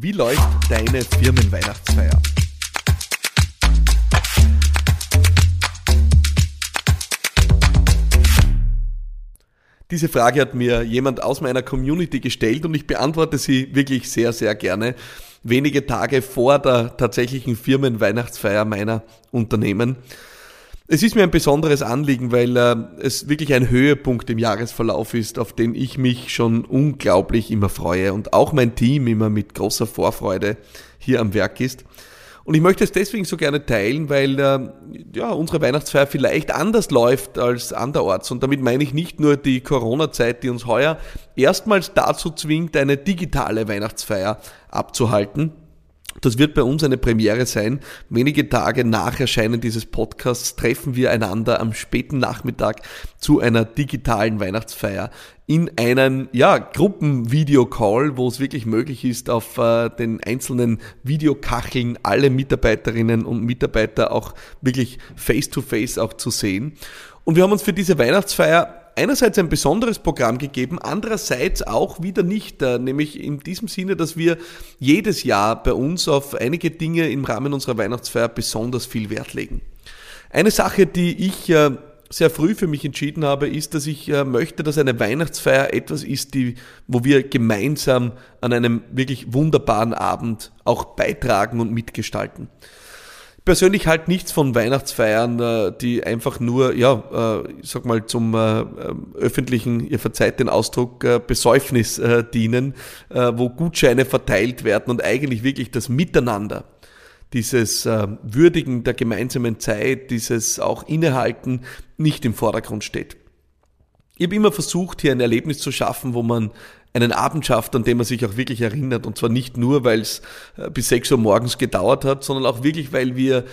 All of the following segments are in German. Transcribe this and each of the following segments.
Wie läuft deine Firmenweihnachtsfeier? Diese Frage hat mir jemand aus meiner Community gestellt und ich beantworte sie wirklich sehr, sehr gerne. Wenige Tage vor der tatsächlichen Firmenweihnachtsfeier meiner Unternehmen. Es ist mir ein besonderes Anliegen, weil äh, es wirklich ein Höhepunkt im Jahresverlauf ist, auf den ich mich schon unglaublich immer freue und auch mein Team immer mit großer Vorfreude hier am Werk ist. Und ich möchte es deswegen so gerne teilen, weil äh, ja, unsere Weihnachtsfeier vielleicht anders läuft als anderorts. Und damit meine ich nicht nur die Corona-Zeit, die uns heuer erstmals dazu zwingt, eine digitale Weihnachtsfeier abzuhalten das wird bei uns eine Premiere sein. Wenige Tage nach Erscheinen dieses Podcasts treffen wir einander am späten Nachmittag zu einer digitalen Weihnachtsfeier in einem ja, Gruppenvideocall, wo es wirklich möglich ist, auf äh, den einzelnen Videokacheln alle Mitarbeiterinnen und Mitarbeiter auch wirklich face-to-face -face auch zu sehen. Und wir haben uns für diese Weihnachtsfeier einerseits ein besonderes Programm gegeben, andererseits auch wieder nicht, äh, nämlich in diesem Sinne, dass wir jedes Jahr bei uns auf einige Dinge im Rahmen unserer Weihnachtsfeier besonders viel Wert legen. Eine Sache, die ich äh, sehr früh für mich entschieden habe, ist, dass ich äh, möchte, dass eine Weihnachtsfeier etwas ist, die, wo wir gemeinsam an einem wirklich wunderbaren Abend auch beitragen und mitgestalten persönlich halt nichts von Weihnachtsfeiern, äh, die einfach nur, ja, äh, ich sag mal, zum äh, öffentlichen, ihr verzeiht den Ausdruck, Besäufnis dienen, wo Gutscheine verteilt werden und eigentlich wirklich das Miteinander, dieses Würdigen der gemeinsamen Zeit, dieses auch Innehalten nicht im Vordergrund steht. Ich habe immer versucht, hier ein Erlebnis zu schaffen, wo man einen Abend schafft, an dem man sich auch wirklich erinnert. Und zwar nicht nur, weil es äh, bis 6 Uhr morgens gedauert hat, sondern auch wirklich, weil wir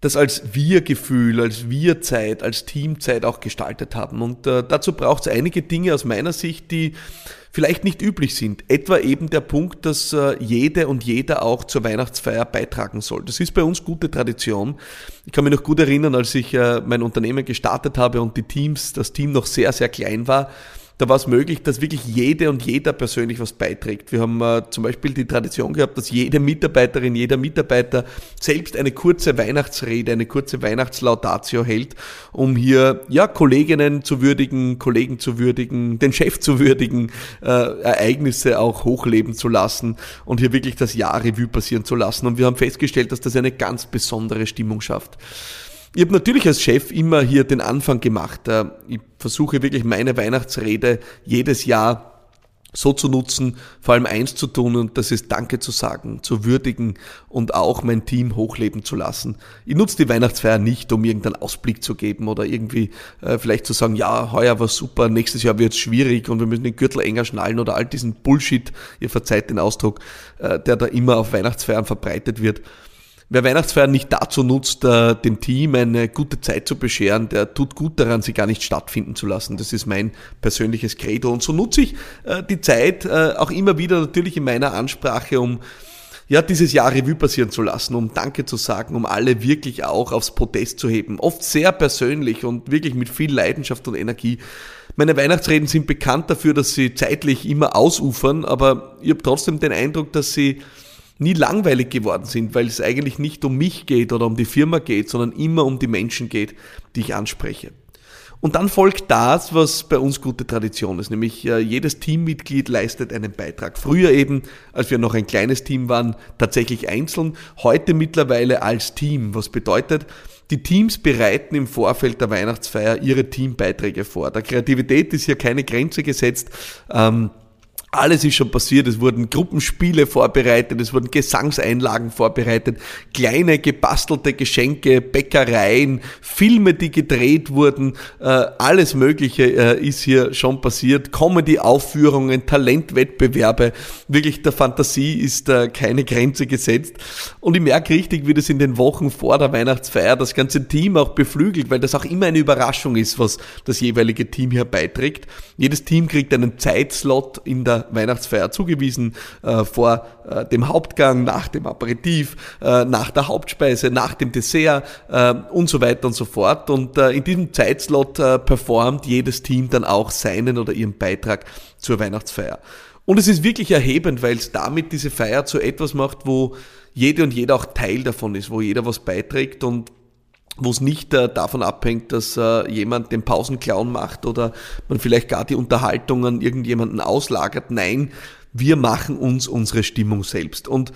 das als Wir-Gefühl, als Wir-Zeit, als Teamzeit auch gestaltet haben. Und äh, dazu braucht es einige Dinge aus meiner Sicht, die vielleicht nicht üblich sind. Etwa eben der Punkt, dass äh, jede und jeder auch zur Weihnachtsfeier beitragen soll. Das ist bei uns gute Tradition. Ich kann mich noch gut erinnern, als ich äh, mein Unternehmen gestartet habe und die Teams, das Team noch sehr, sehr klein war da war es möglich, dass wirklich jede und jeder persönlich was beiträgt. Wir haben äh, zum Beispiel die Tradition gehabt, dass jede Mitarbeiterin, jeder Mitarbeiter selbst eine kurze Weihnachtsrede, eine kurze Weihnachtslaudatio hält, um hier ja Kolleginnen zu würdigen, Kollegen zu würdigen, den Chef zu würdigen, äh, Ereignisse auch hochleben zu lassen und hier wirklich das Jahr Revue passieren zu lassen. Und wir haben festgestellt, dass das eine ganz besondere Stimmung schafft. Ich habe natürlich als Chef immer hier den Anfang gemacht. Äh, ich versuche wirklich meine Weihnachtsrede jedes Jahr so zu nutzen, vor allem eins zu tun und das ist Danke zu sagen, zu würdigen und auch mein Team hochleben zu lassen. Ich nutze die Weihnachtsfeier nicht, um irgendeinen Ausblick zu geben oder irgendwie äh, vielleicht zu sagen, ja, heuer war super, nächstes Jahr wird es schwierig und wir müssen den Gürtel enger schnallen oder all diesen Bullshit, ihr verzeiht den Ausdruck, äh, der da immer auf Weihnachtsfeiern verbreitet wird. Wer Weihnachtsfeiern nicht dazu nutzt, äh, dem Team eine gute Zeit zu bescheren, der tut gut daran, sie gar nicht stattfinden zu lassen. Das ist mein persönliches Credo. Und so nutze ich äh, die Zeit äh, auch immer wieder natürlich in meiner Ansprache, um ja, dieses Jahr Revue passieren zu lassen, um Danke zu sagen, um alle wirklich auch aufs Podest zu heben. Oft sehr persönlich und wirklich mit viel Leidenschaft und Energie. Meine Weihnachtsreden sind bekannt dafür, dass sie zeitlich immer ausufern, aber ich habe trotzdem den Eindruck, dass sie nie langweilig geworden sind, weil es eigentlich nicht um mich geht oder um die Firma geht, sondern immer um die Menschen geht, die ich anspreche. Und dann folgt das, was bei uns gute Tradition ist, nämlich äh, jedes Teammitglied leistet einen Beitrag. Früher eben, als wir noch ein kleines Team waren, tatsächlich einzeln, heute mittlerweile als Team, was bedeutet, die Teams bereiten im Vorfeld der Weihnachtsfeier ihre Teambeiträge vor. Der Kreativität ist hier keine Grenze gesetzt. Ähm, alles ist schon passiert. Es wurden Gruppenspiele vorbereitet, es wurden Gesangseinlagen vorbereitet, kleine gebastelte Geschenke, Bäckereien, Filme, die gedreht wurden. Äh, alles Mögliche äh, ist hier schon passiert. Comedy-Aufführungen, Talentwettbewerbe. Wirklich der Fantasie ist äh, keine Grenze gesetzt. Und ich merke richtig, wie das in den Wochen vor der Weihnachtsfeier das ganze Team auch beflügelt, weil das auch immer eine Überraschung ist, was das jeweilige Team hier beiträgt. Jedes Team kriegt einen Zeitslot in der Weihnachtsfeier zugewiesen, äh, vor äh, dem Hauptgang, nach dem Aperitif, äh, nach der Hauptspeise, nach dem Dessert äh, und so weiter und so fort. Und äh, in diesem Zeitslot äh, performt jedes Team dann auch seinen oder ihren Beitrag zur Weihnachtsfeier. Und es ist wirklich erhebend, weil es damit diese Feier zu etwas macht, wo jede und jeder auch Teil davon ist, wo jeder was beiträgt und wo es nicht äh, davon abhängt, dass äh, jemand den Pausenclown macht oder man vielleicht gar die Unterhaltung an irgendjemanden auslagert. Nein, wir machen uns unsere Stimmung selbst. Und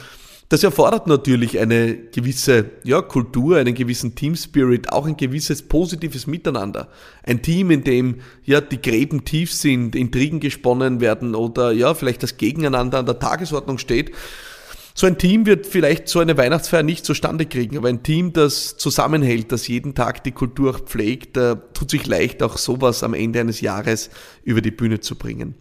das erfordert natürlich eine gewisse ja, Kultur, einen gewissen Team Spirit, auch ein gewisses positives Miteinander. Ein Team, in dem ja die Gräben tief sind, Intrigen gesponnen werden oder ja vielleicht das Gegeneinander an der Tagesordnung steht so ein Team wird vielleicht so eine Weihnachtsfeier nicht zustande kriegen, aber ein Team, das zusammenhält, das jeden Tag die Kultur pflegt, tut sich leicht, auch sowas am Ende eines Jahres über die Bühne zu bringen.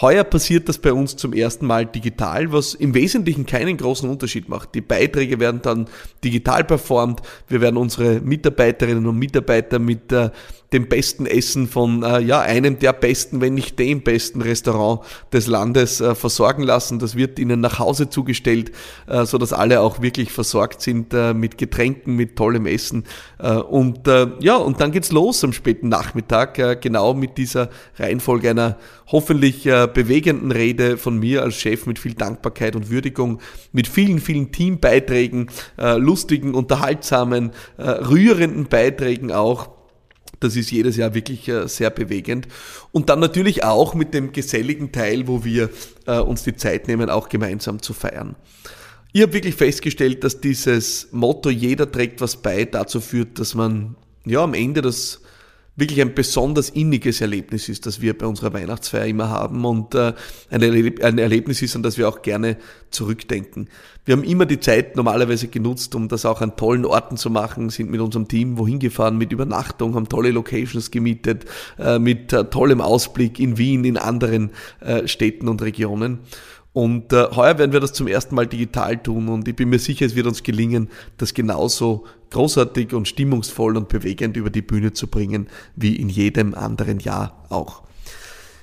Heuer passiert das bei uns zum ersten Mal digital, was im Wesentlichen keinen großen Unterschied macht. Die Beiträge werden dann digital performt. Wir werden unsere Mitarbeiterinnen und Mitarbeiter mit äh, dem besten Essen von äh, ja, einem der besten, wenn nicht dem besten Restaurant des Landes äh, versorgen lassen. Das wird ihnen nach Hause zugestellt, äh, so dass alle auch wirklich versorgt sind äh, mit Getränken, mit tollem Essen. Äh, und äh, ja, und dann geht's los am späten Nachmittag, äh, genau mit dieser Reihenfolge einer hoffentlich bewegenden Rede von mir als Chef mit viel Dankbarkeit und Würdigung, mit vielen, vielen Teambeiträgen, lustigen, unterhaltsamen, rührenden Beiträgen auch das ist jedes Jahr wirklich äh, sehr bewegend. Und dann natürlich auch mit dem geselligen Teil, wo wir äh, uns die Zeit nehmen, auch gemeinsam zu feiern. Ich habe wirklich festgestellt, dass dieses Motto, jeder trägt was bei, dazu führt, dass man ja am Ende das wirklich ein besonders inniges Erlebnis ist, das wir bei unserer Weihnachtsfeier immer haben und äh, ein, Erleb ein Erlebnis ist, an das wir auch gerne zurückdenken. Wir haben immer die Zeit normalerweise genutzt, um das auch an tollen Orten zu machen, sind mit unserem Team wohin gefahren, mit Übernachtung, haben tolle Locations gemietet, äh, mit äh, tollem Ausblick in Wien, in anderen Städten und Regionen. Und äh, heuer werden wir das zum ersten Mal digital tun und ich bin mir sicher, es wird uns gelingen, das genauso großartig und stimmungsvoll und bewegend über die Bühne zu bringen, wie in jedem anderen Jahr auch.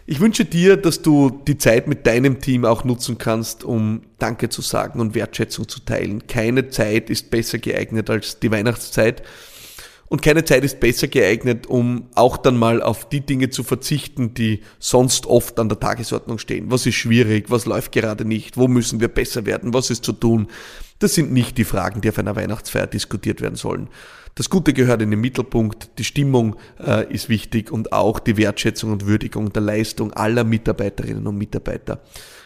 Ich wünsche dir, dass du die Zeit mit deinem Team auch nutzen kannst, um Danke zu sagen und Wertschätzung zu teilen. Keine Zeit ist besser geeignet als die Weihnachtszeit. Und keine Zeit ist besser geeignet, um auch dann mal auf die Dinge zu verzichten, die sonst oft an der Tagesordnung stehen. Was ist schwierig? Was läuft gerade nicht? Wo müssen wir besser werden? Was ist zu tun? Das sind nicht die Fragen, die auf einer Weihnachtsfeier diskutiert werden sollen. Das Gute gehört in den Mittelpunkt, die Stimmung äh, ist wichtig und auch die Wertschätzung und Würdigung der Leistung aller Mitarbeiterinnen und Mitarbeiter.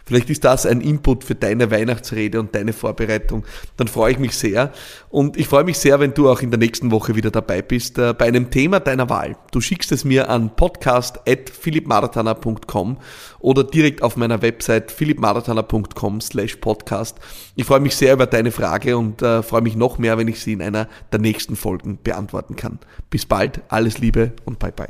Vielleicht ist das ein Input für deine Weihnachtsrede und deine Vorbereitung. Dann freue ich mich sehr. Und ich freue mich sehr, wenn du auch in der nächsten Woche wieder dabei bist, äh, bei einem Thema deiner Wahl. Du schickst es mir an podcast.philippmaratana.com oder direkt auf meiner Website philippmaratana.com slash podcast. Ich freue mich sehr über deine Frage und äh, freue mich noch mehr, wenn ich sie in einer der nächsten Folgen beantworten kann. Bis bald, alles Liebe und bye bye.